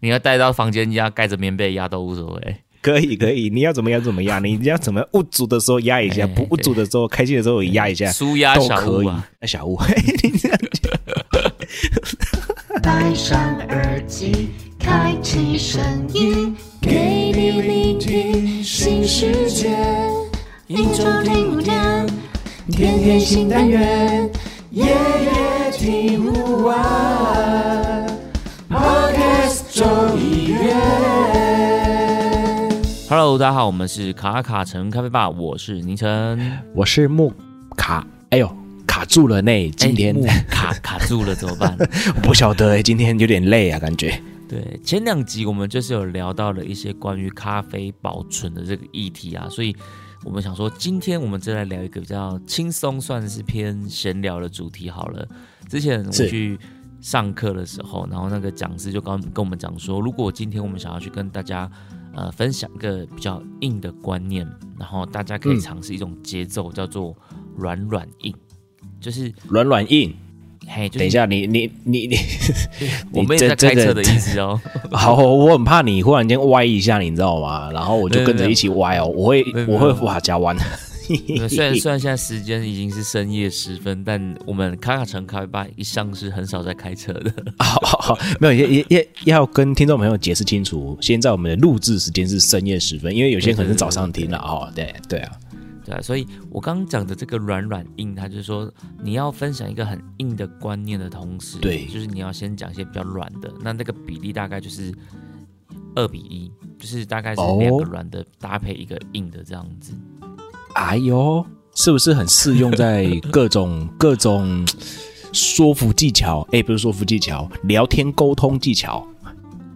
你要带到房间压，盖着棉被压都无所谓。可以可以，你要怎么样怎么样，你要怎么不足的时候压一下，不不足的时候开心的时候也压一下，舒压小屋啊，小屋。戴上耳机，开启声音，给你聆听新世界。一周听五天，天天新单元，夜夜听不完。Podcast 周一月。Hello，大家好，我们是卡卡城咖啡吧，我是宁晨，我是木卡，哎呦，卡住了呢，今天卡卡住了怎么办？我不晓得，今天有点累啊，感觉。对，前两集我们就是有聊到了一些关于咖啡保存的这个议题啊，所以我们想说，今天我们就来聊一个比较轻松，算是偏闲聊的主题好了。之前我去上课的时候，然后那个讲师就刚跟我们讲说，如果今天我们想要去跟大家。呃，分享一个比较硬的观念，然后大家可以尝试一种节奏，叫做软软硬，就是软软硬。嘿，等一下，你你你你，我们也在开车的意思哦。好，我很怕你忽然间歪一下，你知道吗？然后我就跟着一起歪哦，我会我会哇加弯。虽然 虽然现在时间已经是深夜时分，但我们卡卡城咖啡吧一向是很少在开车的。好好好，没有也也也要跟听众朋友解释清楚，现在我们的录制时间是深夜时分，因为有些可能是早上听了哦。对对啊，对啊，所以我刚刚讲的这个软软硬，它就是说你要分享一个很硬的观念的同时，对，就是你要先讲一些比较软的，那那个比例大概就是二比一，就是大概是两个软的搭配一个硬的这样子。哎呦，是不是很适用在 各种各种说服技巧？哎，不是说服技巧，聊天沟通技巧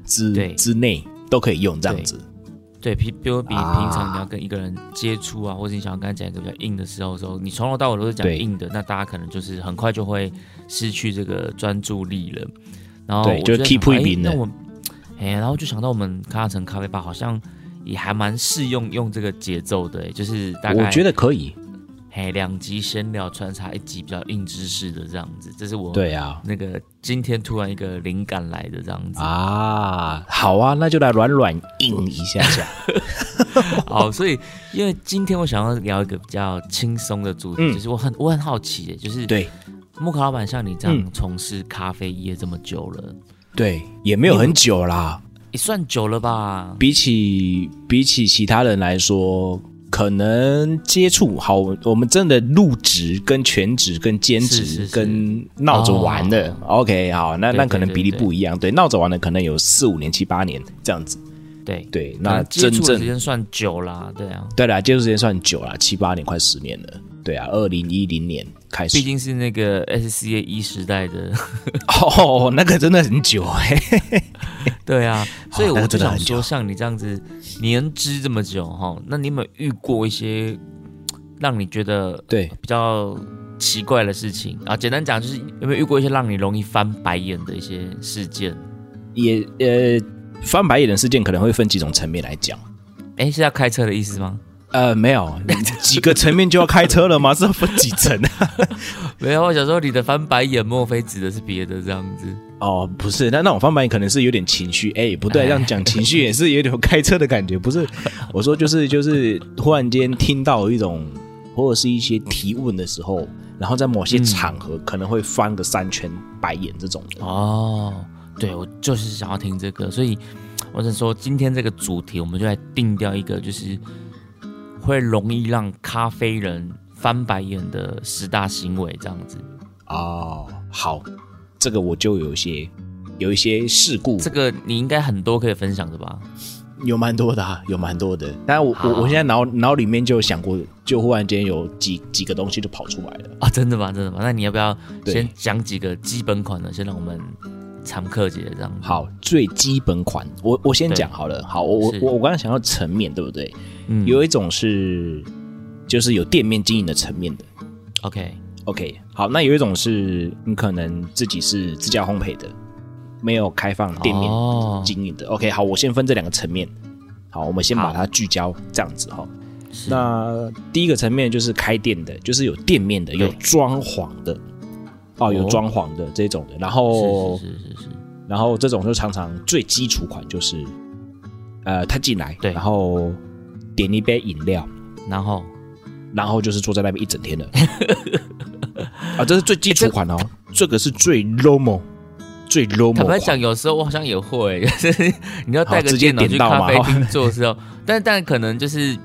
之之内都可以用这样子。对，比比如比平常你要跟一个人接触啊，或者你想要跟他讲一个比较硬的时候，时候你从头到尾都是讲硬的，那大家可能就是很快就会失去这个专注力了。然后就 keep 一那我哎，然后就想到我们咖城咖啡吧，好像。也还蛮适用用这个节奏的，就是大概我觉得可以，嘿，两集闲聊穿插一集比较硬知识的这样子，这是我对啊，那个今天突然一个灵感来的这样子。啊，好啊，那就来软软硬一下下，好，所以因为今天我想要聊一个比较轻松的主题，就是我很我很好奇，就是对。木卡老板像你这样从事咖啡业这么久了，对，也没有很久啦。也算久了吧？比起比起其他人来说，可能接触好，我们真的入职、跟全职、跟兼职、跟闹着玩的。OK，好，那那可能比例不一样。对，闹着玩的可能有四五年、七八年这样子。对对，那真正时间算久啦，对啊，对啦，接触时间算久啦，七八年，快十年了。对啊，二零一零年开始，毕竟是那个 S C A 一时代的 哦，那个真的很久哎。对啊，所以我就想说，像你这样子年资这么久哈，那你有没有遇过一些让你觉得对比较奇怪的事情啊？简单讲，就是有没有遇过一些让你容易翻白眼的一些事件？也呃，翻白眼的事件可能会分几种层面来讲。哎，是要开车的意思吗？呃，没有几个层面就要开车了吗？是要分几层啊？没有，我想说你的翻白眼，莫非指的是别的这样子？哦，不是，那那种翻白眼可能是有点情绪。哎，不对，这样讲情绪也是有点开车的感觉。不是，我说就是就是忽然间听到一种或者是一些提问的时候，然后在某些场合可能会翻个三圈白眼这种的。哦，对，我就是想要听这个，所以我想说今天这个主题，我们就来定掉一个就是。会容易让咖啡人翻白眼的十大行为，这样子哦。好，这个我就有一些有一些事故，这个你应该很多可以分享的吧？有蛮多的啊，有蛮多的。但我我我现在脑脑里面就想过，就忽然间有几几个东西就跑出来了啊！真的吗？真的吗？那你要不要先讲几个基本款的，先让我们常客节这样？好，最基本款，我我先讲好了。好，我我我我刚才想要层面对不对？嗯。有一种是，就是有店面经营的层面的，OK。OK，好，那有一种是你可能自己是自家烘焙的，没有开放店面经营的，OK，好，我先分这两个层面，好，我们先把它聚焦这样子哈。那第一个层面就是开店的，就是有店面的，有装潢的，哦，有装潢的这种的，然后是是是是，然后这种就常常最基础款就是，呃，他进来，对。然后点一杯饮料，然后？然后就是坐在那边一整天的。啊，这是最基础款哦，这个是最 low 最 low 坦白讲，款。有时候我好像也会，就是你要带个电脑去咖啡厅做的时候，但但可能就是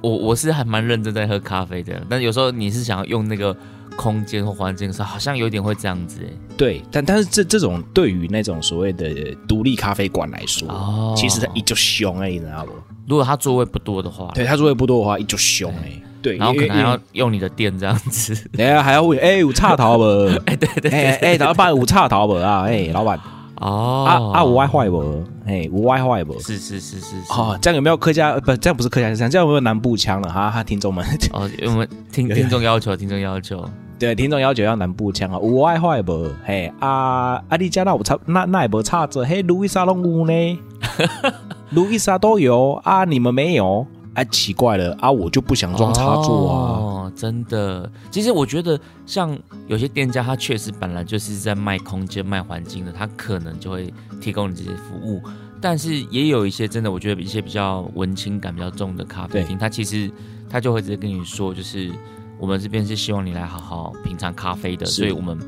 我我是还蛮认真在喝咖啡的，但有时候你是想要用那个空间或环境的时候，好像有点会这样子哎。对，但但是这这种对于那种所谓的独立咖啡馆来说，哦其实它一就凶哎、你知道不？如果他座位不多的话，对，他座位不多的话，一就凶哎、对，然后可能还要用你的店这样子。等一下还要问，哎、有插头不？哎，对对哎哎，老板有插头不啊？哎、老板，哦啊啊，有 WiFi 不？哎，有 WiFi 不？是是是是是哦，这样有没有客家？呃不，这样不是客家腔，这样有没有南部腔了？哈哈，听众们，哦，我们听 听众要求，听众要求，对，听众要求要南部腔啊，有 WiFi 不？嘿，啊啊，你家那有差，那那也不差着，嘿，路易莎拢有呢，路易莎都有啊，你们没有？啊，奇怪了啊，我就不想装插座啊。哦，真的。其实我觉得，像有些店家，他确实本来就是在卖空间、卖环境的，他可能就会提供你这些服务。但是也有一些真的，我觉得一些比较文青感比较重的咖啡厅，他其实他就会直接跟你说，就是我们这边是希望你来好好品尝咖啡的，所以我们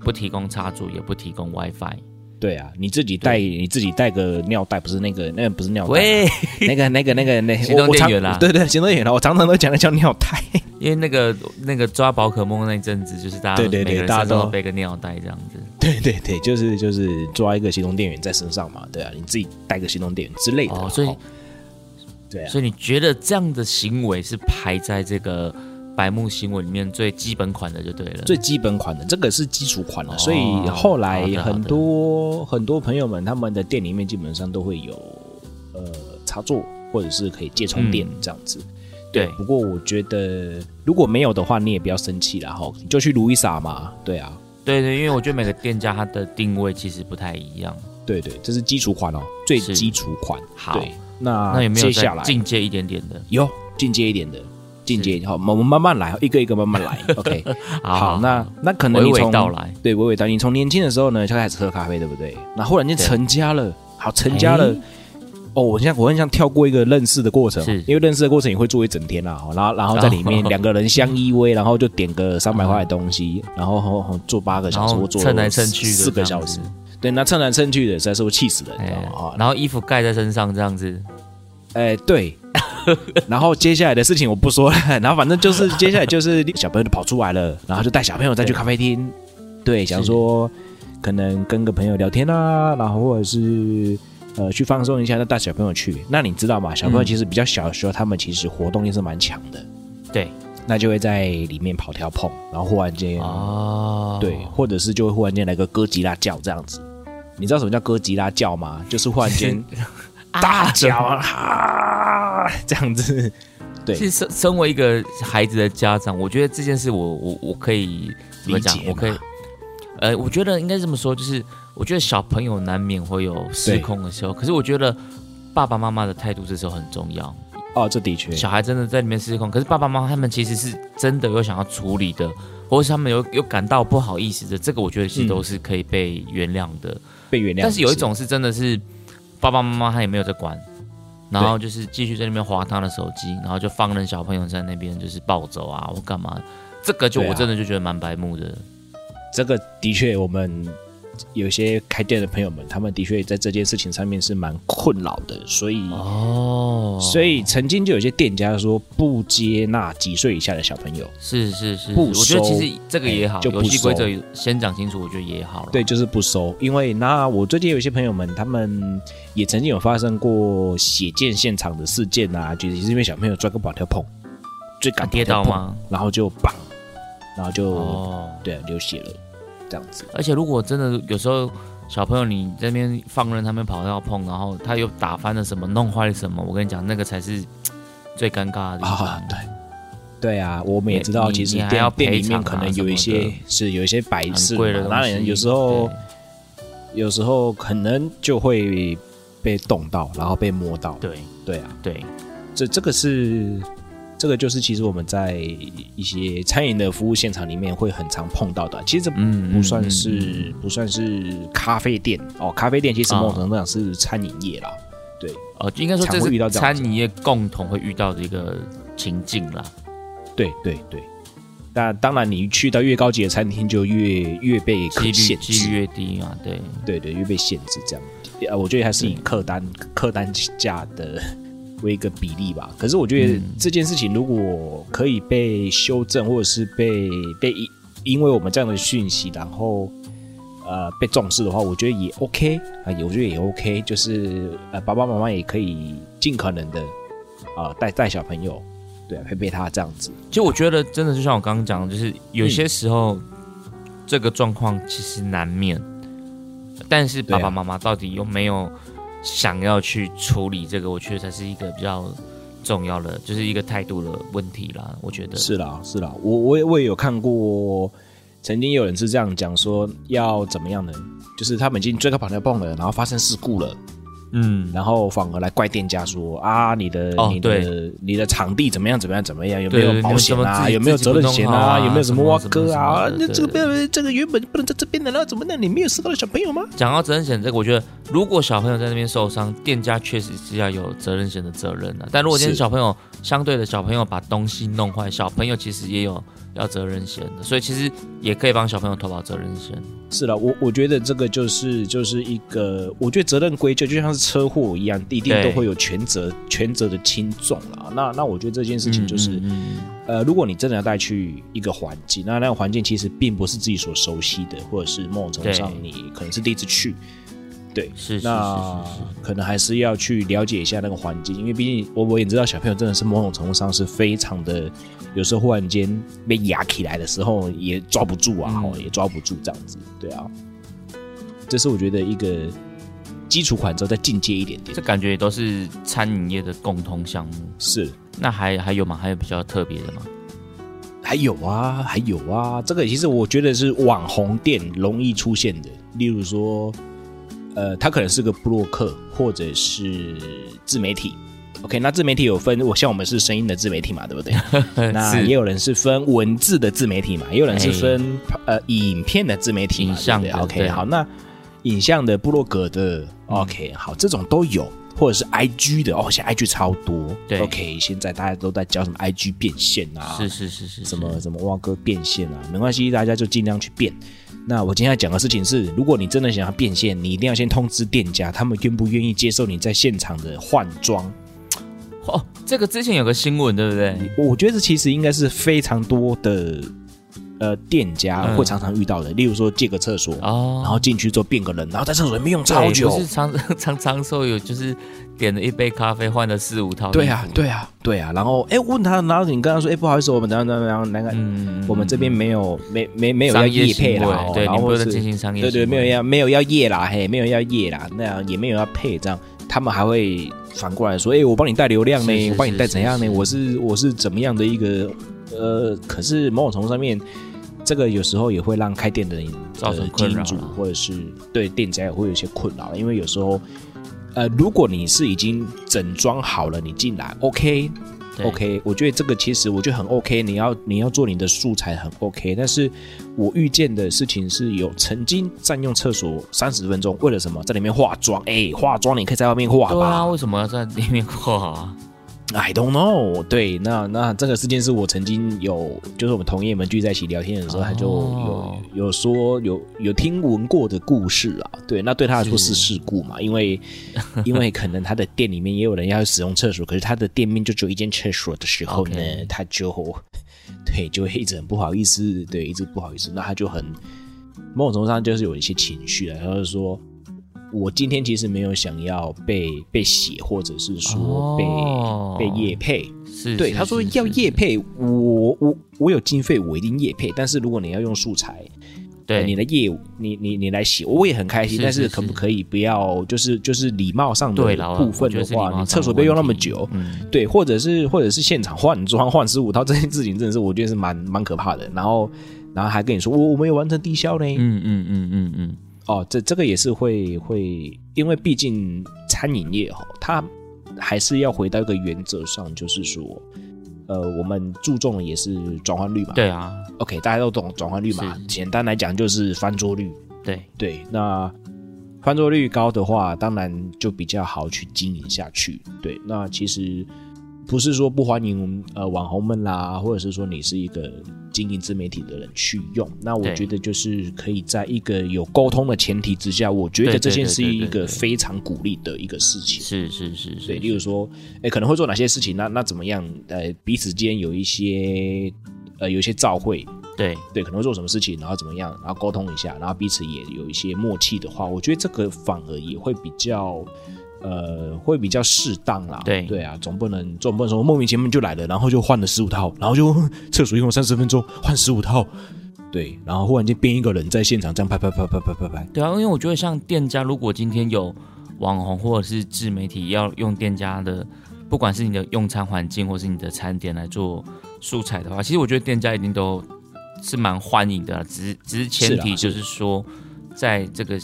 不提供插座，也不提供 WiFi。对啊，你自己带，你自己带个尿袋，不是那个，那个不是尿袋啊，喂，那个那个那个那 行动电源啦对对，行动电源啦，我常常都讲的叫尿袋。因为那个那个抓宝可梦那一阵子，就是大家都对对对大家都身上都背个尿袋这样子。对对对，就是就是抓一个行动电源在身上嘛，对啊，你自己带个行动电源之类的。哦，所以对啊，所以你觉得这样的行为是排在这个白木行为里面最基本款的就对了。最基本款的这个是基础款了，哦所以后来很多很多朋友们他们的店里面基本上都会有呃插座或者是可以借充电嗯这样子。对不过我觉得如果没有的话，你也不要生气啦哈，你就去卢伊莎嘛，对啊，对对，因为我觉得每个店家它的定位其实不太一样。对对，这是基础款哦，最基础款。好，那那有没有再接下来进阶一点点的？有进阶一点的，进阶好，我们慢慢来，一个一个慢慢来。OK，好，那那可能你从道来。对娓娓道，你从年轻的时候呢就开始喝咖啡，对不对？那忽然间成家了，好成家了哎。哦，我像我很像跳过一个认识的过程，因为认识的过程也会做一整天啦，哦然后然后在里面哦两个人相依偎，然后就点个三百块的东西，然后做八个小时，然后或做蹭来蹭去的四个小时，对，那蹭来蹭去的实在是会气死人，你知然后衣服盖在身上这样子，哎，对。然后接下来的事情我不说了，然后反正就是接下来就是小朋友就跑出来了，然后就带小朋友再去咖啡厅，对，想说可能跟个朋友聊天啊，然后或者是呃去放松一下，那带小朋友去。那你知道吗？小朋友嗯其实比较小的时候，他们其实活动力是蛮强的，对那就会在里面跑跳碰，然后忽然间、哦，对，或者是就会忽然间来个哥吉拉叫这样子。你知道什么叫哥吉拉叫吗？就是忽然间 大叫啊，这样子。对其实身身为一个孩子的家长，我觉得这件事我我我可以怎么讲我可以，呃，我觉得应该这么说，就是我觉得小朋友难免会有失控的时候，可是我觉得爸爸妈妈的态度这时候很重要。哦，这的确小孩真的在里面失控，可是爸爸妈妈他们其实是真的有想要处理的，或是他们有有感到不好意思的，这个我觉得其实都是可以被原谅的。被原谅。但是有一种是真的是爸爸妈妈他也没有在管，然后就是继续在那边划他的手机，然后就放任小朋友在那边就是暴走啊或干嘛，这个就我真的就觉得蛮白目的。这个的确，我们有些开店的朋友们，他们的确在这件事情上面是蛮困扰的，所以。哦，所以曾经就有些店家说不接纳几岁以下的小朋友，是是是，不我觉得其实这个也好，哎就不游戏规收则先讲清楚，我觉得也好了。对，就是不收。因为那我最近有一些朋友们，他们也曾经有发生过血溅现场的事件啊，就是因为小朋友抓个保跳碰，追赶啊跌倒吗？然后就绑，然后就、哦，对啊流血了，这样子。而且如果真的有时候小朋友你在那边放任他们跑要碰，然后他又打翻了什么，弄坏了什么，我跟你讲，那个才是最尴尬的地方。啊，对，对啊，我们也知道，其实你还要店店里面可能有一些是有一些摆饰很贵的嘛，当然有时候有时候可能就会被冻到，然后被摸到。对对啊，对，这这个是这个就是其实我们在一些餐饮的服务现场里面会很常碰到的。其实这嗯不算嗯是、不算是咖啡店哦，咖啡店其实某种程度上是餐饮业啦。对哦，应该说这是餐饮业共同会遇到的一个情境啦。对对对。那当然，你去到越高级的餐厅，就越越被限制，几率越低嘛，对，对对，越被限制这样。呃，我觉得还是以客单客单价的为一个比例吧。可是我觉得嗯这件事情如果可以被修正，或者是被被因因为我们这样的讯息，然后呃被重视的话，我觉得也 OK 啊，也我觉得也 OK。就是呃爸爸妈妈也可以尽可能的啊带带小朋友，对啊，陪陪他这样子。其实我觉得真的就像我刚刚讲的，就是有嗯些时候、这个状况其实难免，但是爸爸妈妈到底有没有想要去处理这个，我觉得才是一个比较重要的，就是一个态度的问题啦。我觉得是啦，是啦，我我也我也有看过，曾经有人是这样讲说要怎么样呢？就是他们已经追到跑跳蹦了，然后发生事故了，嗯，然后反而来怪店家说啊，你的、哦你的你的场地怎么样怎么样怎么样，有没有保险啊？有没有责任险啊有没有什么挖哥啊？那这个不这个原本不能在这边的，那怎么那你没有伤到小朋友吗？讲到责任险这个，我觉得如果小朋友在那边受伤，店家确实是要有责任险的责任的。但如果今天小朋友相对的小朋友把东西弄坏，小朋友其实也有要责任险的，所以其实也可以帮小朋友投保责任险。是了，我我觉得这个就是就是一个，我觉得责任归咎就像是车祸一样，一定都会有全责全责的轻重啦。那那我觉得这件事情就是。嗯嗯呃，如果你真的要带去一个环境，那那个环境其实并不是自己所熟悉的，或者是某种程度上你可能是第一次去，对，是是那可能还是要去了解一下那个环境，因为毕竟我我也知道小朋友真的是某种程度上是非常的，有时候忽然间被压起来的时候也抓不住啊，嗯吼、也抓不住这样子，对啊，这是我觉得一个基础款之后再进阶一点点这，感觉也都是餐饮业的共同项目。是。那还还有吗？还有比较特别的吗？还有啊，还有啊，这个其实我觉得是网红店容易出现的，例如说，呃，他可能是个布洛克或者是自媒体。OK，那自媒体有分，我像我们是声音的自媒体嘛，对不对？那也有人是分文字的自媒体嘛，也有人是分、呃影片的自媒体嘛，影像对对？OK，好，那影像的、部落格的，OK，好，这种都有，或者是 IG 的，哦，现在 IG 超多，对，OK，现在大家都在教什么 IG 变现啊，是是是是，什么什么蛙哥变现啊，没关系，大家就尽量去变。那我今天要讲的事情是，如果你真的想要变现，你一定要先通知店家，他们愿不愿意接受你在现场的换装。哦，这个之前有个新闻，对不对？我觉得这其实应该是非常多的呃店家嗯会常常遇到的，例如说借个厕所，哦，然后进去之后变个人，然后在厕所里面用超对久不。是常常常说有就是点了一杯咖啡换了四五套。对啊，对啊，对啊。然后哎，问他，然后你跟他说，哎，不好意思，我们等下等下等下那个。嗯，我们这边没有没没没有要商业业配啦，对，然后是你不能进行商业对对，没有要没有要夜啦，嘿，没有要夜啦，那样也没有要配，这样他们还会反过来说，哎、我帮你带流量呢，我帮你带怎样呢？我是我是怎么样的一个呃，可是某种程度上面，这个有时候也会让开店的人造成困扰或者是对店家也会有一些困扰，因为有时候呃，如果你是已经整装好了，你进来，OK，对 OK，我觉得这个其实我觉得很 OK，你要你要做你的素材很 OK，但是我遇见的事情是有曾经占用厕所三十分钟，为了什么？在里面化妆，哎，化妆你可以在外面化对啊，为什么要在里面化啊？？I don't know。对，那那这个事件是我曾经有，就是我们同业们聚在一起聊天的时候，他就有哦有说有有听闻过的故事啊。对，那对他来说是是事故嘛，因为因为可能他的店里面也有人要使用厕所，可是他的店面就只有一间厕所的时候呢他就对就会一直很不好意思，对，一直不好意思，那他就很某种程度上就是有一些情绪啊，他就说。我今天其实没有想要被被写，或者是说被、哦。被业配，是，对，是他说要业配，我我我有经费，我一定业配。但是如果你要用素材，对。呃你的业务，你你你来写，我也很开心。是但是可不可以不要，就是就是礼貌上的部分的话，你厕所不要用那么久，嗯，对，或者是或者是现场换装换十五套这件事情，真的是我觉得是蛮蛮可怕的。然后然后还跟你说，我我没有完成低消呢，嗯嗯嗯嗯嗯，哦，这这个也是会会，因为毕竟餐饮业哈，它还是要回到一个原则上，就是说，呃，我们注重的也是转换率嘛。对啊，，OK，大家都懂转换率嘛是。简单来讲就是翻桌率。对，对，那翻桌率高的话，当然就比较好去经营下去。对，那其实不是说不欢迎呃网红们啦，或者是说你是一个经营自媒体的人去用。那我觉得就是可以在一个有沟通的前提之下，我觉得这件对是一个非常鼓励的一个事情。是是是是，对，例如说，哎，可能会做哪些事情？那那怎么样？呃，彼此间有一些呃有一些照会，对对，可能会做什么事情，然后怎么样，然后沟通一下，然后彼此也有一些默契的话，我觉得这个反而也会比较，呃，会比较适当啦。对。对啊，总不能总不能说莫名其妙就来了，然后就换了十五套，然后就 厕所用了三十分钟换十五套，对，然后忽然间变一个人在现场这样拍拍拍拍拍拍拍，对啊，因为我觉得像店家，如果今天有网红或者是自媒体要用店家的，不管是你的用餐环境或是你的餐点来做素材的话，其实我觉得店家一定都是蛮欢迎的啦，只是只是前提就是说，在这个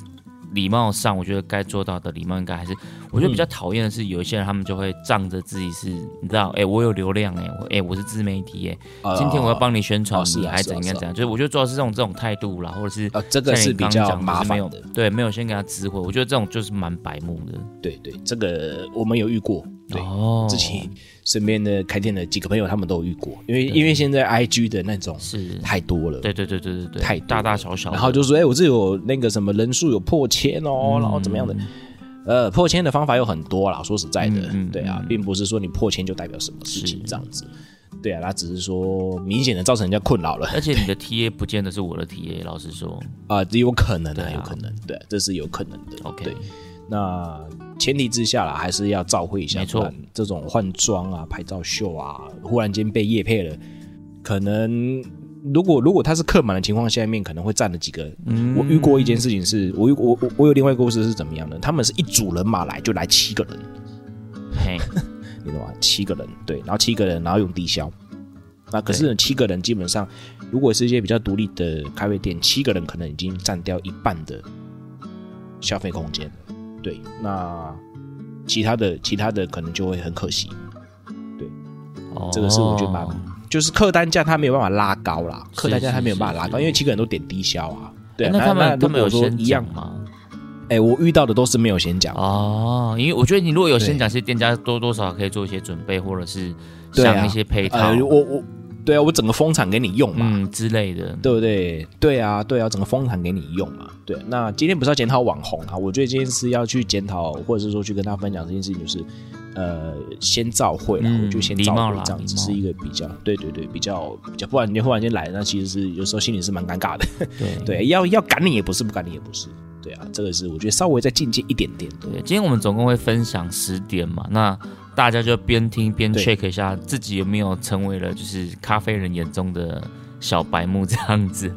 礼貌上，我觉得该做到的礼貌应该还是，我觉得比较讨厌的是有一些人他们就会仗着自己是，你知道，哎、我有流量、哎，我哎、我是自媒体、哎、呃今天我要帮你宣传，你还怎样怎样，就是我觉得主要是这种这种态度啦，或者是呃，这个是比较麻烦的。对，没有先给他知会，我觉得这种就是蛮白目的。对对，这个我们有遇过，对，哦。自己身边的开店的几个朋友他们都有遇过，因为因为现在 IG 的那种是，太多了，对对对对对对，太大大小小，然后就说，哎、我这有那个什么人数有破千哦，然后怎么样的？呃，破千的方法有很多啦，说实在的，对啊，嗯。并不是说你破千就代表什么事情这样子，对啊，他只是说明显的造成人家困扰了而且你的。TA 不见得是我的 TA，老实说，啊、有可能的、啊有可能，对，这是有可能的 OK 对。那前提之下啦，还是要照会一下，没错。这种换装啊、拍照秀啊，忽然间被夜配了，可能如果如果他是客满的情况下面，可能会占了几个。嗯我遇过一件事情是，我遇我我我有另外一个故事是怎么样的？他们是一组人马来，就来七个人，嘿，你懂吗？七个人，对，然后七个人，然后用低消。那可是呢七个人基本上，如果是一些比较独立的咖啡店，七个人可能已经占掉一半的消费空间了。对，那其他的其他的可能就会很可惜。哦这个是我觉得蛮，就是客单价它没有办法拉高啦，客单价它没有办法拉高，因为七个人都点低消啊。对啊，那他们他们有先说一样讲，吗？哎，我遇到的都是没有先讲。哦，因为我觉得你如果有先讲，其实店家多多少少可以做一些准备，或者是对啊想一些配套，呃，我我对啊，我整个风场给你用嘛，嗯之类的，对不对？对啊，对啊，整个风场给你用嘛。对，那今天不是要检讨网红啊，我觉得今天是要去检讨，或者是说去跟他分享这件事情，就是呃，先照会啦，嗯我就先照礼貌这样子是一个比较，对对对，比较比较，不然你忽然间来，那其实是有时候心里是蛮尴尬的。对 对，要要赶你也不是，不赶你也不是。对啊，这个是我觉得稍微再进阶一点点。对，今天我们总共会分享十点嘛，那大家就边听边 check 一下自己有没有成为了就是咖啡人眼中的小白目这样子。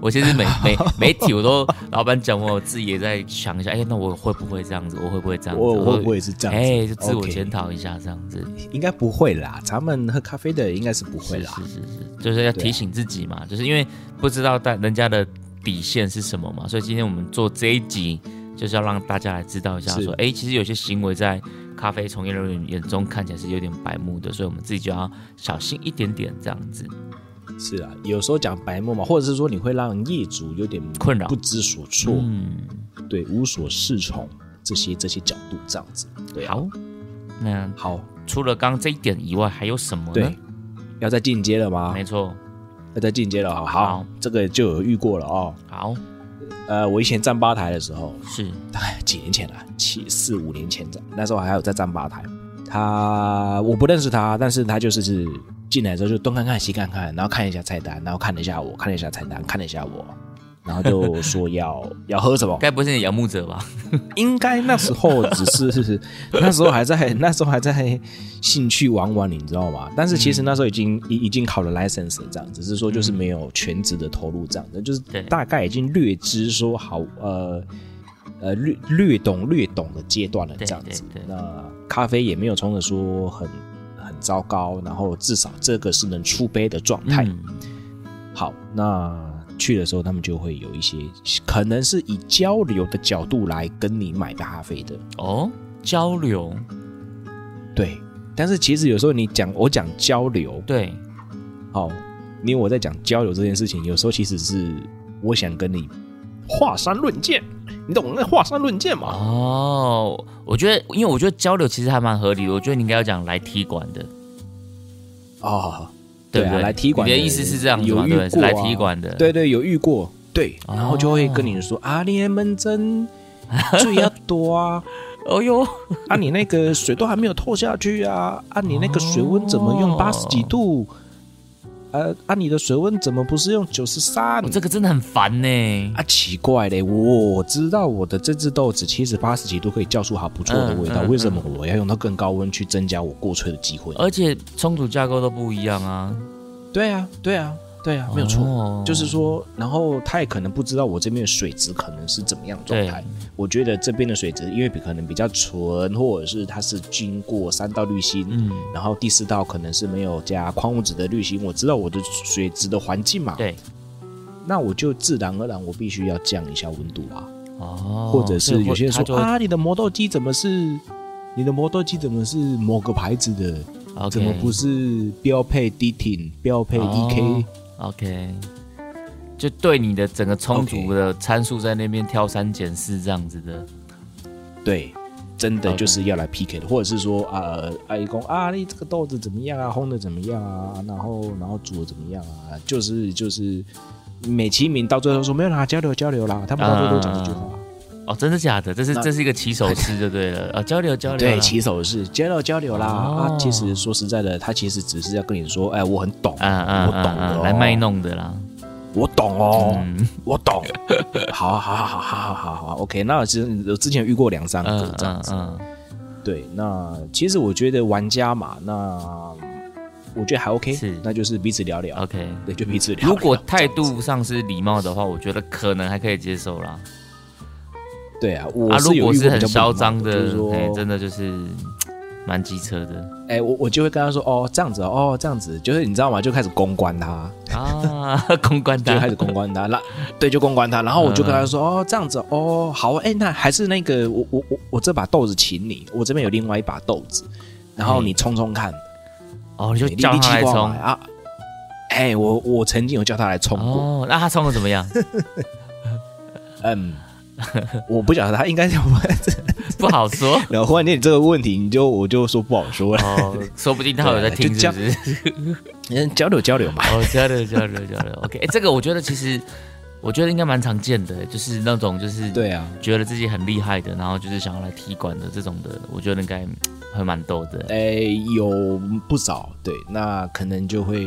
我其实每每每题我都老板讲我，自己也在想一下，哎，那我会不会这样子？我会不会这样子？我我会不会是这样子？哎，就自我检讨一下这样子。应该不会啦，咱们喝咖啡的应该是不会啦。是是是是，就是要提醒自己嘛，就是因为不知道大人家的底线是什么嘛，所以今天我们做这一集就是要让大家来知道一下是说，哎，其实有些行为在咖啡从业人员眼中看起来是有点白目的，所以我们自己就要小心一点点这样子。是啊，有时候讲白目嘛，或者是说你会让业主有点困扰不知所措，嗯，对，无所适从这些这些角度这样子。对啊，好，那好，除了刚刚这一点以外，还有什么呢对？，要再进阶了吗没？错，要再进阶了啊。好好，这个就有遇过了哦。好，呃，我以前站吧台的时候，是大概几年前了，七四五年前的，那时候还有在站吧台。他我不认识他，但是他就是是进来之后就东看看西看看，然后看一下菜单，然后看了一下我，看了一下菜单，看了一下我，然后就说要要喝什么。该不是你仰慕者吧？应该那时候只是 那时候还在那时候还在兴趣玩玩，你知道吗？但是其实那时候已经已、已经考了 license 了这样，只是说就是没有全职的投入这样的，就是对大概已经略知说好呃呃略略懂略懂的阶段了这样子。那咖啡也没有冲的说很很糟糕，然后至少这个是能出杯的状态。嗯好，那去的时候他们就会有一些可能是以交流的角度来跟你买咖啡的。哦，交流，对，但是其实有时候你讲我讲交流，对，哦，因为我在讲交流这件事情，有时候其实是我想跟你华山论剑，你懂那华山论剑吗？哦，我觉得，因为我觉得交流其实还蛮合理的。我觉得你应该要讲来踢馆的，哦，对不对？啊来踢馆你的意思是这样子吗？对，来踢馆的。对对，有遇过，对，哦然后就会跟你说、啊，你的门针最要多啊，哦哟，啊，你那个水都还没有透下去啊，啊，你那个水温怎么用哦八十几度？呃，啊，你的水温怎么不是用九十三我？这个真的很烦呢。啊，奇怪嘞，我知道我的这只豆子其实八十几度可以叫出好不错的味道，嗯嗯为什么我要用到更高温去增加我过萃的机会？而且冲煮架构都不一样啊，对啊，对啊，对啊，没有错。哦就是说，然后他也可能不知道我这边的水质可能是怎么样的状态。我觉得这边的水质，因为比可能比较纯，或者是它是经过三道滤芯，嗯，然后第四道可能是没有加矿物质的滤芯。我知道我的水质的环境嘛，对，那我就自然而然我必须要降一下温度啊。哦，或者是有些人说啊，你的磨豆机怎么是？你的磨豆机怎么是某个牌子的？怎么不是标配 D 挺、标配 EK？、哦 OK，就对你的整个充足的参数在那边挑三拣四这样子的。对，真的就是要来 PK 的，或者是说啊，阿姨公啊，你这个豆子怎么样啊？烘的怎么样啊？然后然后煮的怎么样啊？就是就是美其名到最后说没有啦，交流交流啦，他们到最后都讲这句话。哦，真的假的？这是这是一个骑手式就对了啊，交流交流。对，骑手式交流交流啦。啊，其实说实在的，他其实只是要跟你说，哎，我很懂，我懂，来卖弄的啦。我懂哦，我懂。好，好，好，好，好，好，好，OK。那其实我之前遇过两三个这样子。对，那其实我觉得玩家嘛，那我觉得还 OK，是那就是彼此聊聊。OK，对，就彼此聊。如果态度上是礼貌的话，我觉得可能还可以接受啦。对啊，我啊，如果是很嚣张的真的就是嘖蛮机车的哎，我我就会跟他说，哦，这样子哦，哦，这样子，就是你知道吗？就开始公关他，啊，公关他就开始公关他，那对，就公关他，然后我就跟他说，哦，这样子哦，好，哎，那还是那个，我我我我这把豆子请你，我这边有另外一把豆子，然后你冲冲看，哦，你就你叫他来冲啊。哎，我我曾经有叫他来冲过，哦，那他冲的怎么样？嗯，我不晓得他应该是，不好说。然后忽然间你这个问题，你就我就说不好说。了，哦，说不定他有在听，对是不是？嗯，交流交流嘛，哦，交流交流交流，OK，哎，这个我觉得其实我觉得应该蛮常见的，就是那种就是对啊，觉得自己很厉害的，然后就是想要来踢馆的这种的，我觉得应该嘖会蛮多的。诶，有不少，对，那可能就会，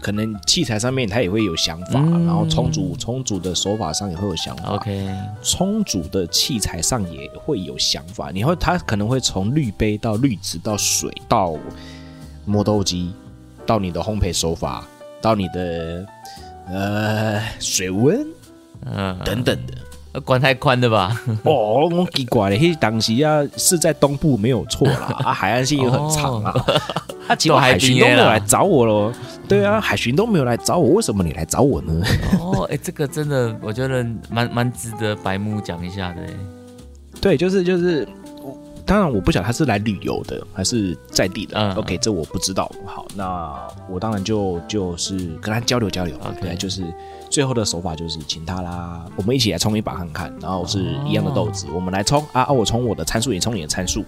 可能器材上面他也会有想法，嗯。然后充足充足的手法上也会有想法。OK，充足的器材上也会有想法，你会他可能会从滤杯到滤纸到水到磨豆机，到你的烘焙手法，到你的呃水温嗯，等等的。呃管太宽的吧？哦，我奇怪了，嘿，当时啊是在东部没有错啦，啊，海岸线又很长啊，啊，结果海巡都没有来找我喽。对啊，海巡都没有来找我，为什么你来找我呢？哦，哎，这个真的我觉得蛮蛮值得白木讲一下的。哎对，就是就是，我当然我不晓得他是来旅游的还是在地的。嗯 OK，这我不知道。好，那我当然就就是跟他交流交流。OK 对，就是最后的手法就是请他啦，我们一起来冲一把看看，然后是一样的豆子，我们来冲啊啊！我冲我的参数，你冲你的参数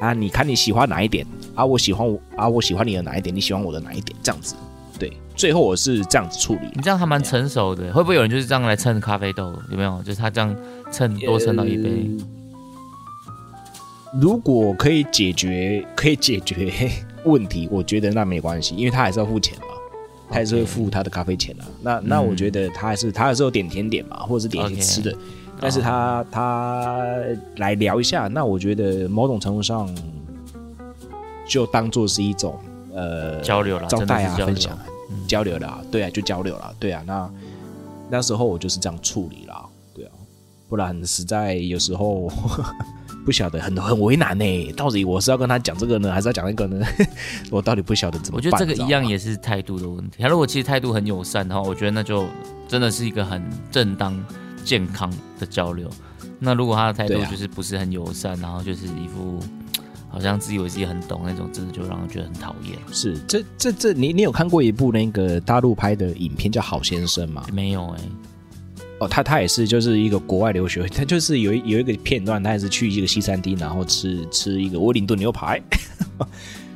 啊，你看你喜欢哪一点啊？我喜欢我啊，我喜欢你的哪一点？你喜欢我的哪一点？这样子。对，最后我是这样子处理你。这样还蛮成熟的，会不会有人就是这样来蹭咖啡豆？有没有？就是他这样蹭多蹭到一杯，呃如果可以解决可以解决问题，我觉得那没关系，因为他还是要付钱嘛，他还是会付他的咖啡钱啊。那那我觉得他还是他还是有点甜点嘛，或者是点一些吃的。但是他他来聊一下，那我觉得某种程度上就当做是一种呃交流了，招待啊、分享啊、交流啦，对啊，就交流啦，对啊。那那时候我就是这样处理啦，对啊，不然实在有时候不晓得很很为难呢。到底我是要跟他讲这个呢，还是要讲那个呢？我到底不晓得怎么办。我觉得这个一样也是态度的问题。他如果其实态度很友善的话，我觉得那就真的是一个很正当、健康的交流。那如果他的态度就是不是很友善，然后就是一副好像自以为自己很懂那种，真的就让人觉得很讨厌。是这这这，你你有看过一部那个大陆拍的影片叫《好先生》吗？没有哎、哦，他他也是就是一个国外留学，他就是有一有一个片段，他也是去一个西餐厅，然后吃吃一个威灵顿牛排，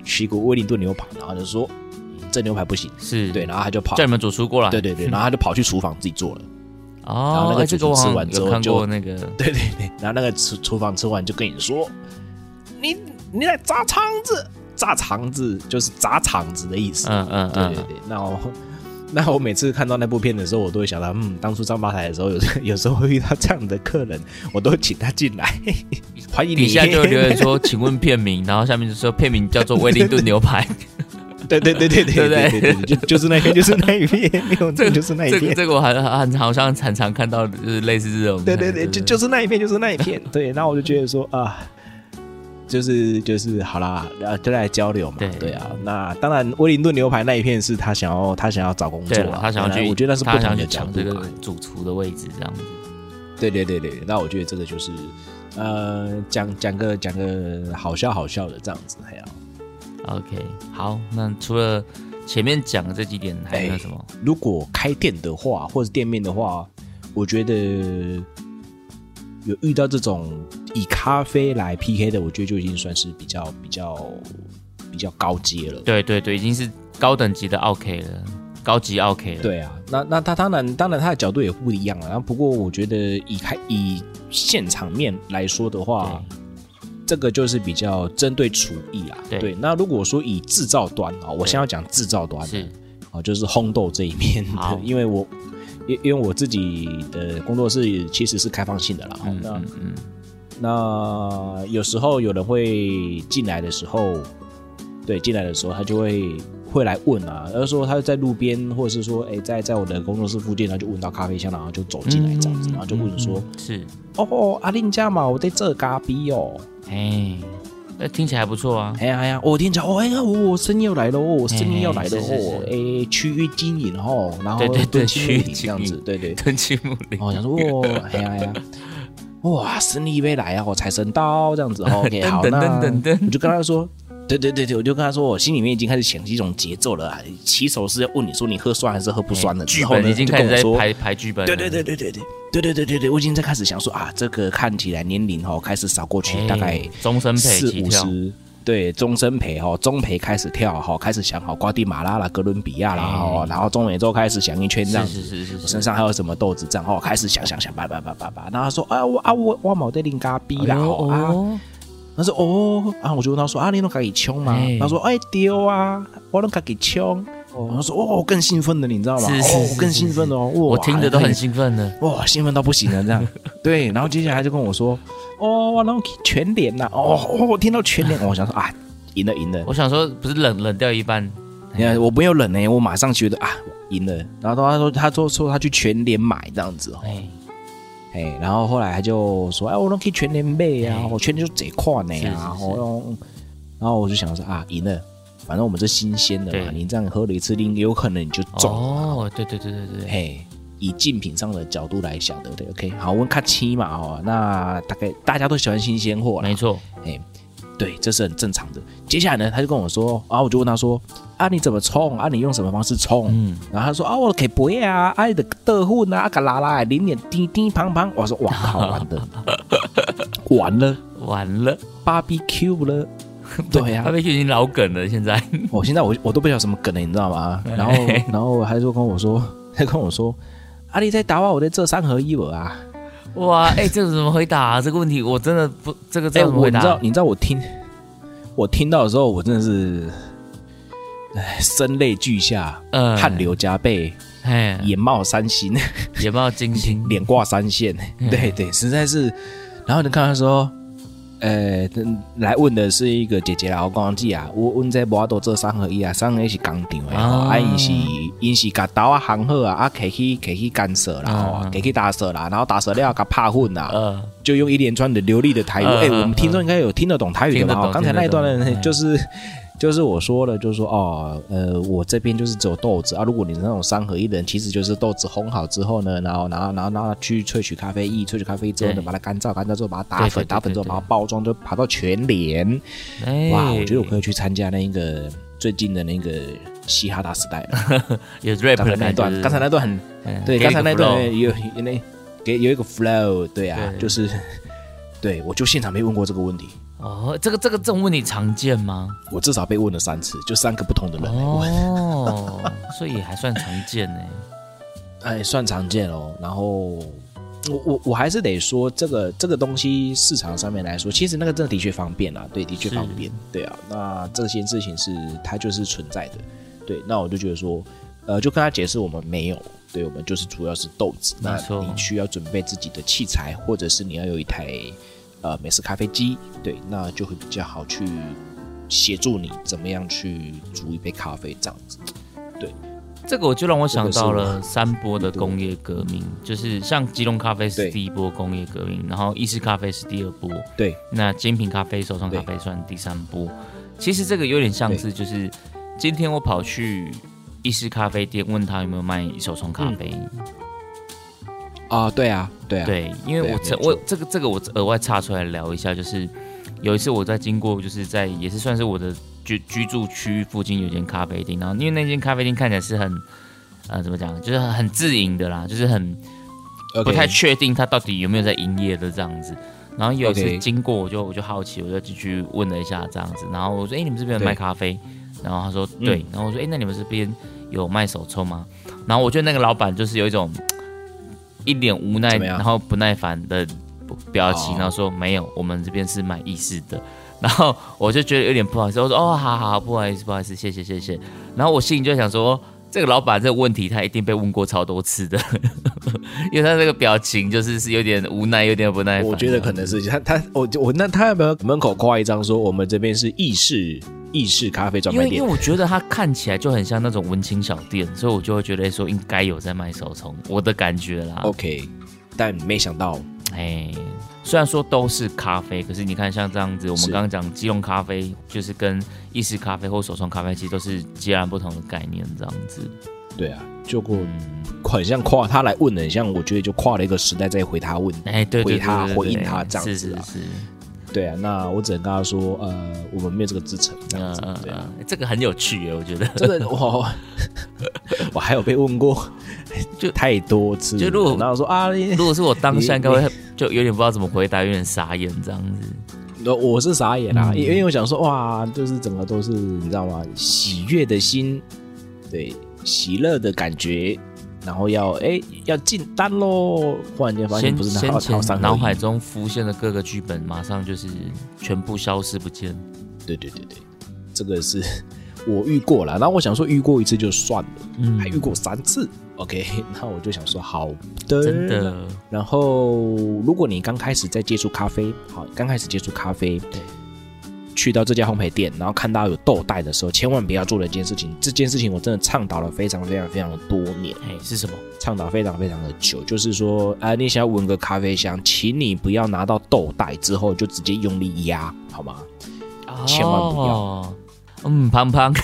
吃一个威灵顿牛排，然后就说、嗯这牛排不行，是对，然后他就跑叫，你们煮出过来。对对对，然后他就跑去厨房自己做了，哦然后哦，那个哎这个我主厨吃完之后就过那个，对对对，然后那个厨厨房吃完就跟你说，你你来砸肠子，炸肠子就是砸场子的意思，嗯嗯嗯对对对，那我 那我每次看到那部片的时候，我都会想到，嗯，当初张吧台的时候，有 有时候会遇到这样的客人，我都会请他进来，欢迎你。底下就留言说，请问片名，然后下面就说片名叫做威灵顿牛排。对对对对对对就就是那片，就是那一片，没有错，就是那一这个片。这个我还很好像常常看到，就是类似这种。对对对，就就是那一片，就是那一片。对，然后我就觉得说啊，就是就是好啦，然后就来交流嘛。对对啊，那当然，威灵顿牛排那一片是他想要他想要找工作他想要去，我觉得那是不想同的这个主厨的位置，这样子。对对对对，那我觉得这个就是呃，讲讲个讲个好笑好笑的这样子，还要 OK，好，那除了前面讲的这几点，还有什么？如果开店的话，或者店面的话，我觉得有遇到这种以咖啡来 PK 的，我觉得就已经算是比较比较比较高阶了。对对对，已经是高等级的 OK 了，高级 OK 了。对啊，那那他当然当然他的角度也不一样了。然后不过我觉得以开以现场面来说的话，这个就是比较针对厨艺啦。对那如果说以制造端啊，我先要讲制造端啊，就是烘豆这一面因为我因因为我自己的工作室其实是开放性的啦。嗯那嗯嗯，那有时候有人会进来的时候，对，进来的时候他就会会来问啊，而说他在路边，或者是说，哎，在在我的工作室附近，他就闻到咖啡香，然后就走进来这样子，然后就问说，嗯是，哦哦，阿令家嘛，我在这咖啡哦，哎，那听起来还不错啊。哎呀哎呀，我听起来，哦哎呀，我生意要来了哦，生意要来了哦，哎，区域经营哦，然后对对对区域邻这样子对，对对，敦亲睦邻。哦，想说，哦，哎呀哎呀。哇，生意没来啊！我财神到这样子哦，OK，好，噔那噔噔噔我就跟他说，对对对对，我就跟他说，我心里面已经开始想一种节奏了啊。起手是要问你说你喝酸还是喝不酸的，剧本已经开始在排排剧本了。对对对对对对对对对对对，我已经在开始想说啊，这个看起来年龄哦开始扫过去，哎大概终身陪四。五十。对，终身陪哦，中陪开始跳哈，开始想好瓜地马拉啦、哥伦比亚啦哎哦，然后中美洲开始想一圈这样子，是是是我身上还有什么豆子这样哦，开始想想想，叭叭叭叭叭，然后他说啊我啊我我冇得零咖逼啦哦，他说哦啊，我就问他说啊你拢自己冲吗哎？他说哎丢啊，我拢自己冲。哦，他说哦，我更兴奋的，你知道吗？哦，更兴奋了哦，哇我听着都很兴奋的。哇，兴奋到不行了，这样。对，然后接下来就跟我说，哦，我能全脸呐、哦哦，我听到全脸，我想说啊，赢了赢了。我想说，不是冷冷掉一半，你看我没有冷呢，我马上觉得啊，赢了。然后他说他说说他去全脸买这样子哦，哎，哎，然后后来他就说，哎，我能可以全年背啊哎，我全年就这款呢啊，我用，然后我就想说啊，赢了，反正我们是新鲜的嘛，你这样喝了一次另，有可能你就中了。哦，对对对对对。对，嘿，以竞品上的角度来想，对不对？OK，好，我们看七嘛哦，那大概大家都喜欢新鲜货啦。没，错，对，这是很正常的。接下来呢，他就跟我说，啊，我就问他说，啊，你怎么冲？啊，你用什么方式冲？嗯，然后他说，啊，我可以杯啊，啊，你的豆腐呢，啊，个拉拉，零点滴滴胖胖。我说，哇，好玩的，完了完了，，barbecue 了。对呀、他被已经老梗了，现在我现在我我都不晓得什么梗了，你知道吗？然后然后还说跟我说，他跟我说，啊，你在打我，我在这三合一我啊。哇，哎，这个怎么回答啊？这个问题我真的不，这个哎、怎么回答？我你知道你知道我听我听到的时候，我真的是，哎，声泪俱下，嗯汗流浃背，哎，眼冒三星，眼冒金星，脸挂三线，嗯对对，实在是。然后你看他说，呃，来问的是一个姐姐啦，我讲记啊，我问这无都做三合一啊，三合一是工厂的吼，啊啊，因是因是甲刀啊行好啊，啊，摕去摕去干涉啦，吼嗯，摕去打色啦，然后打色了甲拍混啦，呃，就用一连串的流利的台语。哎、嗯嗯我们听众应该有听得懂台语的听得懂嘛？哦刚才那一段呢，就是就是我说了，就是说哦，呃，我这边就是只有豆子啊。如果你是那种三合一的人，其实就是豆子烘好之后呢，然后然后然后然后去萃取咖啡液，萃取咖啡之后呢，把它干燥，干燥之后把它打粉，对打粉之后把它包装，就跑到全联。哎，哇，我觉得我可以去参加那个最近的那个嘻哈大时代了。有 rap 刚才的那段，刚才那段很嗯对，刚才那段有有那给有一个 flow，对啊，对就是对我就现场没问过这个问题，哦，这个这个这种问题常见吗？我至少被问了三次，就三个不同的人来问，哦，所以还算常见呢。哎，算常见哦。然后我我我还是得说，这个这个东西市场上面来说，其实那个真的的确方便啊，对，的确方便，对啊。那这些事情是它就是存在的，对。那我就觉得说，呃，就跟他解释我们没有。对，我们就是主要是豆子，那你需要准备自己的器材，或者是你要有一台呃美式咖啡机，对，那就会比较好去协助你怎么样去煮一杯咖啡这样子。对这个我就让我想到了三波的工业革命，就是像吉隆咖啡是第一波工业革命，然后意式咖啡是第二波，对，那精品咖啡、手冲咖啡算第三波。其实这个有点像是，就是今天我跑去意式咖啡店问他有没有卖手冲咖啡，啊，对啊，对啊，对，因为我这我这个这个我额外岔出来聊一下，就是有一次我在经过，就是在也是算是我的居居住区附近有间咖啡厅，然后因为那间咖啡厅看起来是很呃怎么讲，就是很自营的啦，就是很不太确定它到底有没有在营业的这样子。然后有一次经过，我就我就好奇，我就进去问了一下这样子。然后我说：“哎、你们这边有卖咖啡？”然后他说：“对。嗯然后我说：“哎、那你们这边有卖手抽吗？”然后我觉得那个老板就是有一种一脸无奈，然后不耐烦的表情，哦然后说：“没有，我们这边是卖意式的。”然后我就觉得有点不好意思，我说：“哦，好好好，不好意思，不好意思，谢谢谢谢。”然后我心里就想说。这个老板这个问题，他一定被问过超多次的，因为他这个表情就是是有点无奈，有点不耐烦。我觉得可能是他他我我那他有没有门口挂一张说我们这边是意式意式咖啡专卖店因为因为？我觉得它看起来就很像那种文青小店，所以我就会觉得说应该有在卖手冲，我的感觉啦。OK，但没想到哎，虽然说都是咖啡，可是你看像这样子，我们是刚刚讲基隆咖啡，就是跟意式咖啡或手冲咖啡，其实都是截然不同的概念，这样子。对啊，就过嗯，很像跨他来问的，很像我觉得就跨了一个时代再回他问。哎，对对对回他回应他这样子啊是是是，对啊，那我只能跟他说，呃，我们没有这个支撑，这样子。嗯嗯对啊，嗯，这个很有趣耶，我觉得。这个我我还有被问过，就太多次。就如果然后说啊，如果是我当下，你应该会就有点不知道怎么回答，有点傻眼这样子。我我是傻眼啦、因为我想说，哇，就是整个都是你知道吗？喜悦的心，对，喜乐的感觉，然后要哎要进单喽，忽然间发现先不是那先套套三合一。前脑海中浮现的各个剧本，马上就是全部消失不见。对对对对，这个是我遇过了，然后我想说遇过一次就算了，嗯。还遇过三次，OK，那我就想说好的，真的，然后，如果你刚开始在接触咖啡，好，刚开始接触咖啡，对，去到这家烘焙店，然后看到有豆袋的时候，千万不要做的一件事情。这件事情我真的倡导了非常非常非常的多年，哎，是什么？倡导非常非常的久。就是说，啊、你想要闻个咖啡香，请你不要拿到豆袋之后就直接用力压，好吗？千万不要哦。嗯，胖胖，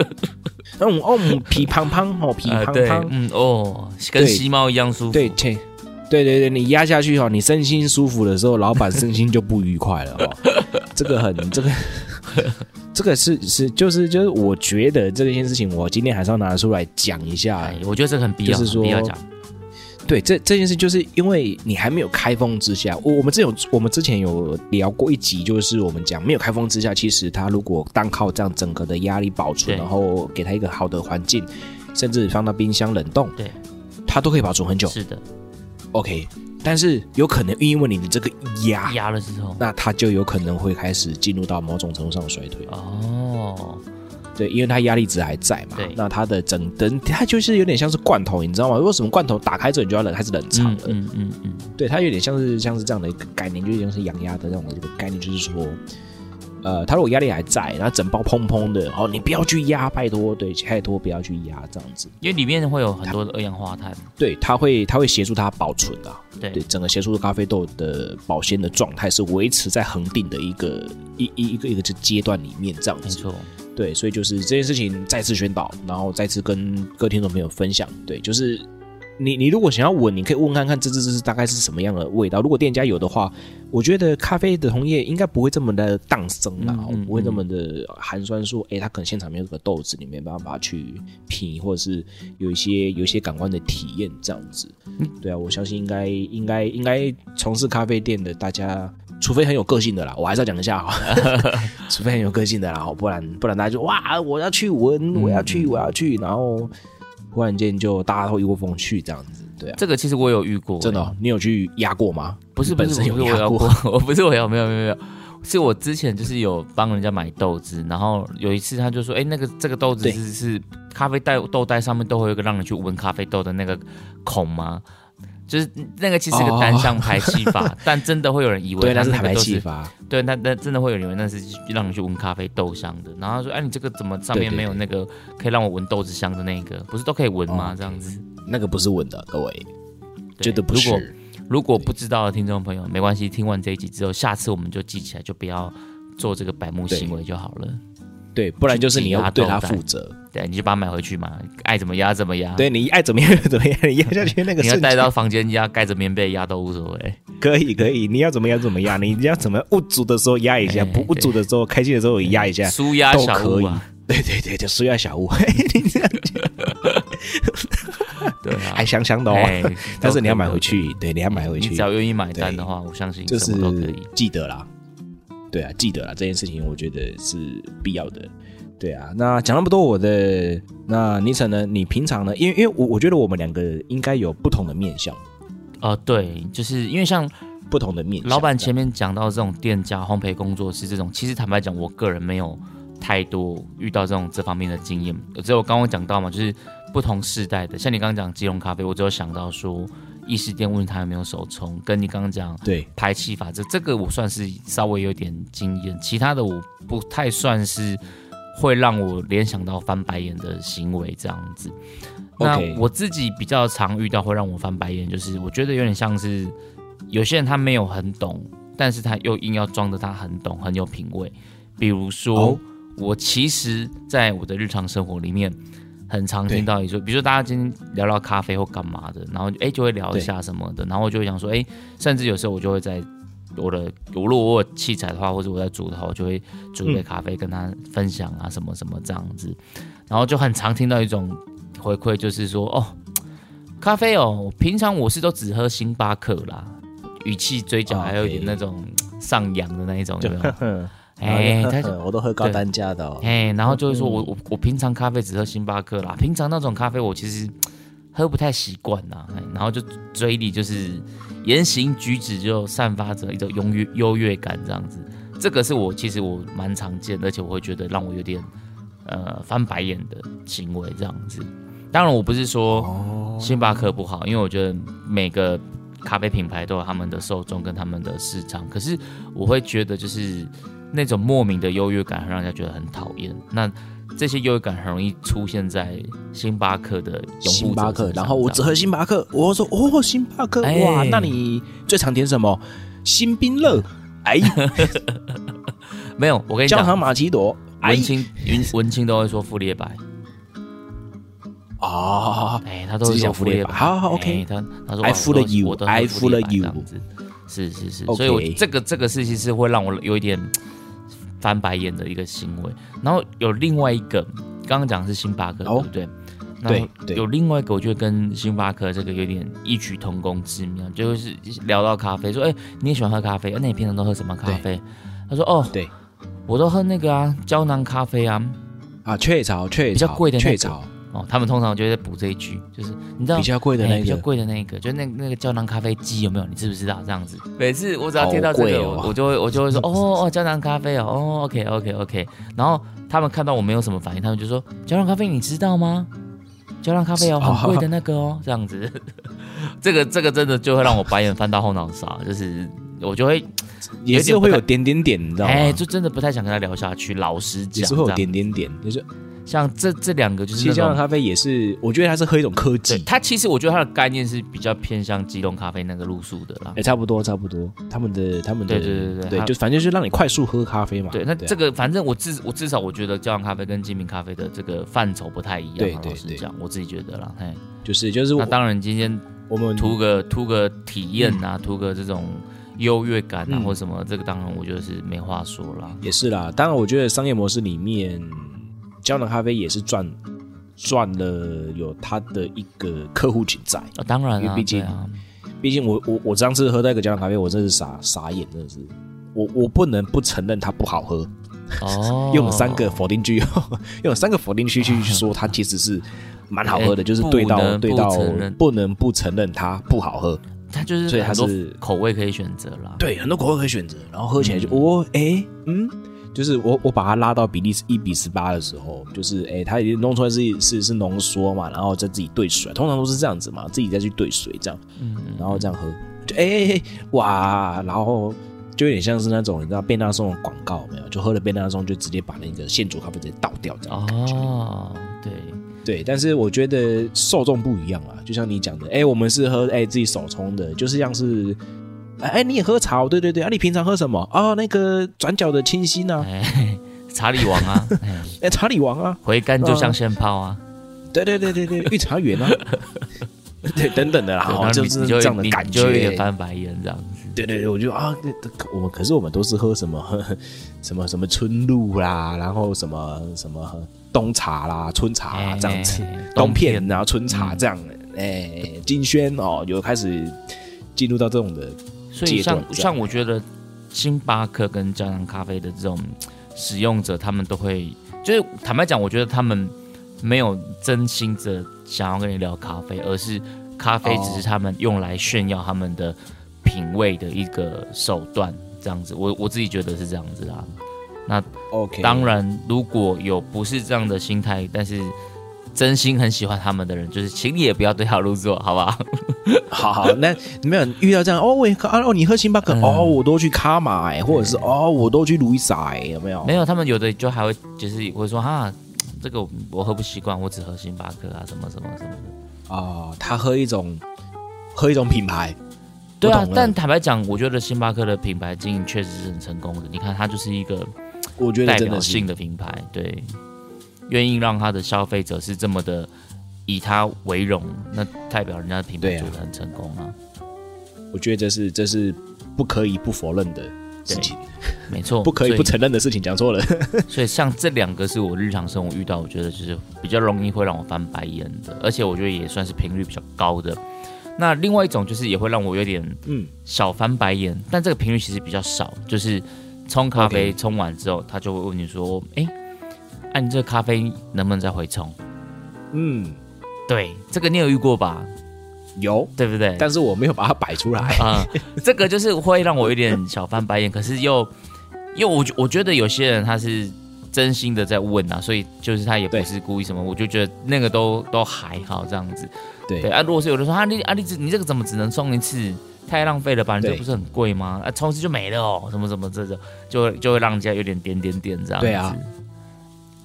嗯哦，嗯皮胖胖哦，皮胖胖，嗯哦，跟对吸猫一样舒服。对，切。对对对，你压下去哈，你身心舒服的时候，老板身心就不愉快了哦。这个很，这个，这个是是就是就是，我觉得这件事情，我今天还是要拿出来讲一下哎。，我觉得这个很必要，就是说必要讲。对，这这件事就是因为你还没有开封之下，我我们之前有我们之前有聊过一集，就是我们讲没有开封之下，其实它如果单靠这样整个的压力保存，然后给它一个好的环境，甚至放到冰箱冷冻，对，它都可以保存很久。是的，OK，但是有可能因为你的这个压，压了之后，那它就有可能会开始进入到某种程度上的衰退。哦，对，因为它压力值还在嘛对，那它的整等它就是有点像是罐头，你知道吗？如果什么罐头打开之后你就要冷开始冷藏了？嗯嗯嗯嗯，对，它有点像是像是这样的一个概念，就有点像是养鸭的那种这个概念，就是说，呃，他如果压力还在，然后整包砰砰的，哦，你不要去压，拜托，对，拜托不要去压这样子，因为里面会有很多的二氧化碳。对，它会它会协助它保存啊，对对，整个协助咖啡豆的保鲜的状态是维持在恒定的一个一一一个一个这阶段里面这样子。没错，对，所以就是这件事情再次宣导，然后再次跟各位听众朋友分享。对，就是你你如果想要闻，你可以问看看这这这是大概是什么样的味道。如果店家有的话，我觉得咖啡的同业应该不会这么的荡生啦，嗯嗯不会这么的寒酸，说诶，他可能现场没有这个豆子，你没办法去品，或者是有一些有一些感官的体验这样子。对啊，我相信应该应该应该从事咖啡店的大家。除非很有个性的啦，我还是要讲一下哈，除非很有个性的啦，不然不然大家就哇，我要去闻，我要去，我要去，然后忽然间就大家都一窝蜂去这样子，对啊，这个其实我有遇过，真的哦、你有去压过吗？不是不是本身有压过过，我不是我有没有没有没有，是我之前就是有帮人家买豆子，然后有一次他就说，哎、那个这个豆子是是咖啡袋豆袋上面都会有一个让你去闻咖啡豆的那个孔吗？就是那个其实是个单向排气法，但真的会有人以为，它那是排气法，对，那那真的会有人以为那是让你去闻咖啡豆香的。然后他说，哎、你这个怎么上面没有那个可以让我闻豆子香的那个？不是都可以闻吗？哦这样子，那个不是闻的，各位对绝对不如果是。如果不知道的听众朋友，没关系，听完这一集之后，下次我们就记起来，就不要做这个白目行为就好了。对，不然就是你要对它去挤压豆负责。对，你就把它买回去嘛，爱怎么压怎么压。，对你爱怎么样就怎么样，你压下去那个你要带到房间压，盖着棉被压都无所谓。可以可以，你要怎么样怎么样，你要怎么物主的时候压一下，哎不物主的时候开心的时候也压一下，舒压小都可以。对对对，就舒压小物，你这样对啊，还香香的哦。哎但是你要买回去，对，你要买回去你只，要愿意买单的话，我相信就是都可以。记得啦。对啊，记得啊，这件事情我觉得是必要的。对啊，那讲那么多，我的那尼晨呢？你平常呢？因为因为我我觉得我们两个应该有不同的面相，哦，对，就是因为像不同的面相。老板前面讲到这种店家、烘焙工作室这种，其实坦白讲，我个人没有太多遇到这种这方面的经验。只有刚刚讲到嘛，就是不同世代的，像你刚刚讲吉隆咖啡，我只有想到说意式店问他有没有手冲，跟你刚刚讲对排气法，这这个我算是稍微有点经验，其他的我不太算是会让我联想到翻白眼的行为这样子。那我自己比较常遇到会让我翻白眼，就是我觉得有点像是有些人他没有很懂，但是他又硬要装的他很懂，很有品味。比如说，哦我其实在我的日常生活里面，很常对。听到你说，比如说大家今天聊聊咖啡或干嘛的，然后哎就会聊一下什么的，然后我就会想说，哎，甚至有时候我就会在我的如果我有器材的话，或者我在煮的话，我就会煮一杯咖啡跟他分享啊什么什么这样子，然后就很常听到一种回馈，就是说哦，咖啡哦，平常我是都只喝星巴克啦，语气嘴角还有一点那种上扬的那一种，哎，他 我都喝高单价的哦。哎，然后就会说我我我平常咖啡只喝星巴克啦，平常那种咖啡我其实喝不太习惯呐，哎然后就嘴里就是言行举止就散发着一种优越优越感这样子，这个是我其实我蛮常见的，而且我会觉得让我有点呃翻白眼的行为这样子。当然我不是说哦，星巴克不好，因为我觉得每个咖啡品牌都有他们的受众跟他们的市场，可是我会觉得就是那种莫名的优越感，让人家觉得很讨厌。那这些优越感很容易出现在星巴克的拥星巴克，然后我只喝星巴克，我说哦，星巴克，哎。哇，那你最常点什么？新冰乐，哎，没有，我跟你讲，焦糖玛奇朵，哎。文，青文文青都会说富列白，哦，哎，他都会自己说富列白，讲富列白。好，OK。他他说 I 哦 follow 我都 you，我都 I 喝富列白 you 这样子。是是是。所以我这个这个事情是会让我有一点翻白眼的一个行为。然后有另外一个，刚刚讲的是星巴克，哦对不对？对有另外一个，我觉得跟星巴克这个有点异曲同工之妙，就是聊到咖啡，说，哎、你也喜欢喝咖啡？啊那你平常都喝什么咖啡？他说，哦，对我都喝那个啊，胶囊咖啡啊。啊，雀巢，雀巢比较巢，贵的那巢，哦，他们通常就会在补这一句，就是你知道比较贵的哎比较那个，贵的那个，就那那个胶囊咖啡机有没有？你知不知道？这样子，每次我只要听到这个，哦我我就会我就会说，哦 哦，胶囊咖啡哦，哦，OK OK OK。然后他们看到我没有什么反应，他们就说，胶囊咖啡你知道吗？胶囊咖啡哦，哦 很贵的那个哦，这样子，这个这个真的就会让我白眼翻到后脑勺，就是我就会，也是会有点点点，你知道吗？哎，就真的不太想跟他聊下去。老实讲，也是会点点点，就是像这这两个就是其实。胶囊咖啡也是，我觉得它是喝一种科技，它其实我觉得它的概念是比较偏向机动咖啡那个路数的啦哎、。差不多差不多，他们的他们的对对对对对，就反正就是让你快速喝咖啡嘛。对，那啊这个反正我至我至少我觉得胶囊咖啡跟精品咖啡的这个范畴不太一样啊。对对对老实讲，我自己觉得啦。嘿，就是就是我那当然今天我们图个图个体验啊，图个这种优越感啊，嗯或什么，这个当然我觉得是没话说啦。也是啦。当然，我觉得商业模式里面，胶囊咖啡也是赚赚了有它的一个客户群在。啊，当然啊，因为毕竟毕竟我我我上次喝到一个胶囊咖啡，我真是傻傻眼，真的是。我我不能不承认它不好喝，哦，用三个否定句，用三个否定句去说它其实是蛮好喝的，哎就是对到对到不能不承认它不好喝。它就是所以它是口味可以选择啦。对，很多口味可以选择，然后喝起来就哦，哎、嗯，就是我我把它拉到比例是一比十八的时候，就是哎、它已经弄出来是是是浓缩嘛，然后再自己兑水，通常都是这样子嘛，自己再去兑水这样，嗯，然后这样喝，就哎、哎哎哇，然后就有点像是那种你知道便当送的广告没有？就喝了便当送就直接把那个现煮咖啡直接倒掉这样的感觉。哦，对，对，但是我觉得受众不一样啊，就像你讲的，哎，我们是喝哎自己手冲的，就是像是，哎，你也喝茶哦，对对对，啊，你平常喝什么啊？那个转角的清新啊，哎，查理王啊，哎，哎，茶里王啊，回甘就像仙泡啊，对对对对对，御茶园啊，对，等等的啦，就是这样的感你就有点觉。翻白眼这样子。对对对，我就啊，对对我们可是我们都是喝什么什么什么春露啦，然后什么什么冬茶啦、春茶啦哎这样子。冬冬片，然后春茶嗯这样，哎、金萱哦，有开始进入到这种的，所以像像我觉得星巴克跟胶囊咖啡的这种使用者，他们都会，就是坦白讲，我觉得他们没有真心的想要跟你聊咖啡，而是咖啡只是他们用来炫耀他们的品味的一个手段，这样子。我我自己觉得是这样子啦。OK，当然，如果有不是这样的心态，但是真心很喜欢他们的人，就是请你也不要对号入座，好不好？好好，那 没有遇到这样哦，我啊哦，你喝星巴克、嗯哦，我都去卡玛哎，或者是哦，我都去路易莎哎，有没有？没有，他们有的就还会就是会说哈，这个我我喝不习惯，我只喝星巴克啊，什么什么什么的。哦，他喝一种喝一种品牌，对啊但坦白讲，我觉得星巴克的品牌经营确实是很成功的。你看，它就是一个我觉得代表性的品牌，对，愿意让他的消费者是这么的以他为荣，那代表人家的品牌做的很成功啊。我觉得这是这是不可以不否认的事情，没错，不可以不承认的事情，讲错了。所以像这两个是我日常生活遇到，我觉得就是比较容易会让我翻白眼的，而且我觉得也算是频率比较高的。那另外一种就是也会让我有点嗯，小翻白眼，但这个频率其实比较少，就是冲咖啡冲完之后，他就会问你说：“哎、哎、你这个咖啡能不能再回冲嗯，？”对，这个你有遇过吧？有，对不对？但是我没有把它摆出来。啊、这个就是会让我有点小翻白眼，可是又又我我觉得有些人他是真心的在问啊，所以就是他也不是故意什么，我就觉得那个都都还好这样子。对对啊，如果是有人说啊你啊你这你这个怎么只能冲一次？太浪费了吧？你这不是很贵吗？啊，冲一次就没了哦，什么什么这种，就会就会让人家有点点点点这样子。对啊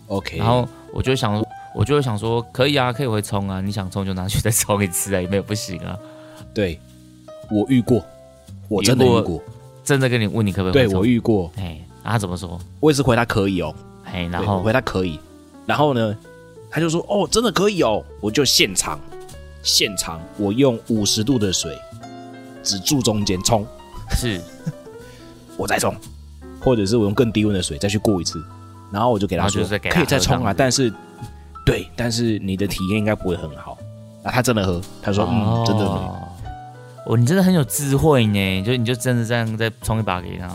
OK，然后我就想，我就会想说，可以啊，可以回冲啊，你想冲就拿去再冲一次啊，也没有不行啊。对我遇过，我真的遇过真的跟你问你可不可以对？我遇过，哎，啊他怎么说？我也是回答可以哦，哎，然后？回答可以，然后呢，他就说哦，真的可以哦，我就现场现场我用五十度的水，只注中间冲，是。我再冲，或者是我用更低温的水再去过一次，然后我就给他说可以再冲啊，但是对，但是你的体验应该不会很好。啊，他真的喝，他说嗯，真的喝，哦，哦，你真的很有智慧呢，就你就真的这样再冲一把给他。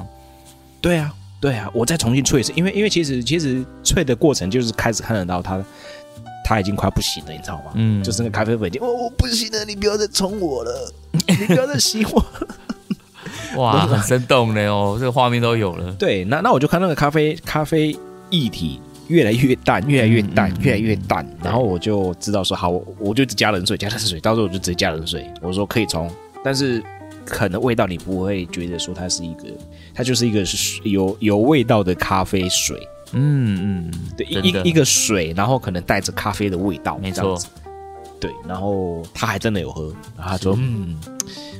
对啊，对啊，我再重新萃一次，因为因为其实其实萃的过程就是开始看得到他他已经快不行了，你知道吗？嗯，就是那个咖啡粉已经哦，我不行了，你不要再冲我了，你不要再洗我。哇，很生动的哦，这个画面都有了。对，那那我就看那个咖啡咖啡液体越来越淡，越来越淡，越来越淡，然后我就知道说好，我我就只加冷水，加冷水，到时候我就直接加冷水，我说可以冲，但是可能味道你不会觉得说它是一个，它就是一个是有有味道的咖啡水，嗯嗯，对，一一一个水，然后可能带着咖啡的味道，没错。对，然后他还真的有喝，然后他说：“嗯，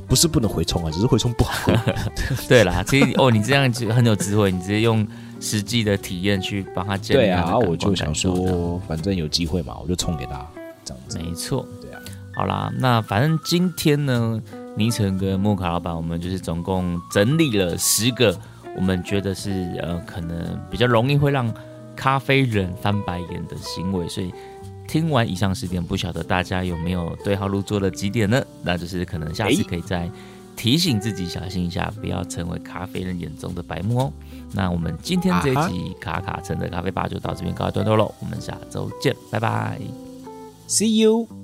不是不能回冲啊，只是回冲不好喝。对啦，其实哦，你这样就很有智慧，你直接用实际的体验去帮他”建立对啊，我就想说，反正有机会嘛，我就冲给他这样子。没错。对啊，好啦，那反正今天呢，尼城跟莫卡老板，我们就是总共整理了十个，我们觉得是呃可能比较容易会让咖啡人翻白眼的行为，所以听完以上十点，不晓得大家有没有对号入座了几点呢？那就是可能下次可以再提醒自己小心一下，不要成为咖啡人眼中的白目哦。那我们今天这一集卡卡城的咖啡吧就到这边告一段落喽，我们下周见，拜拜。See you。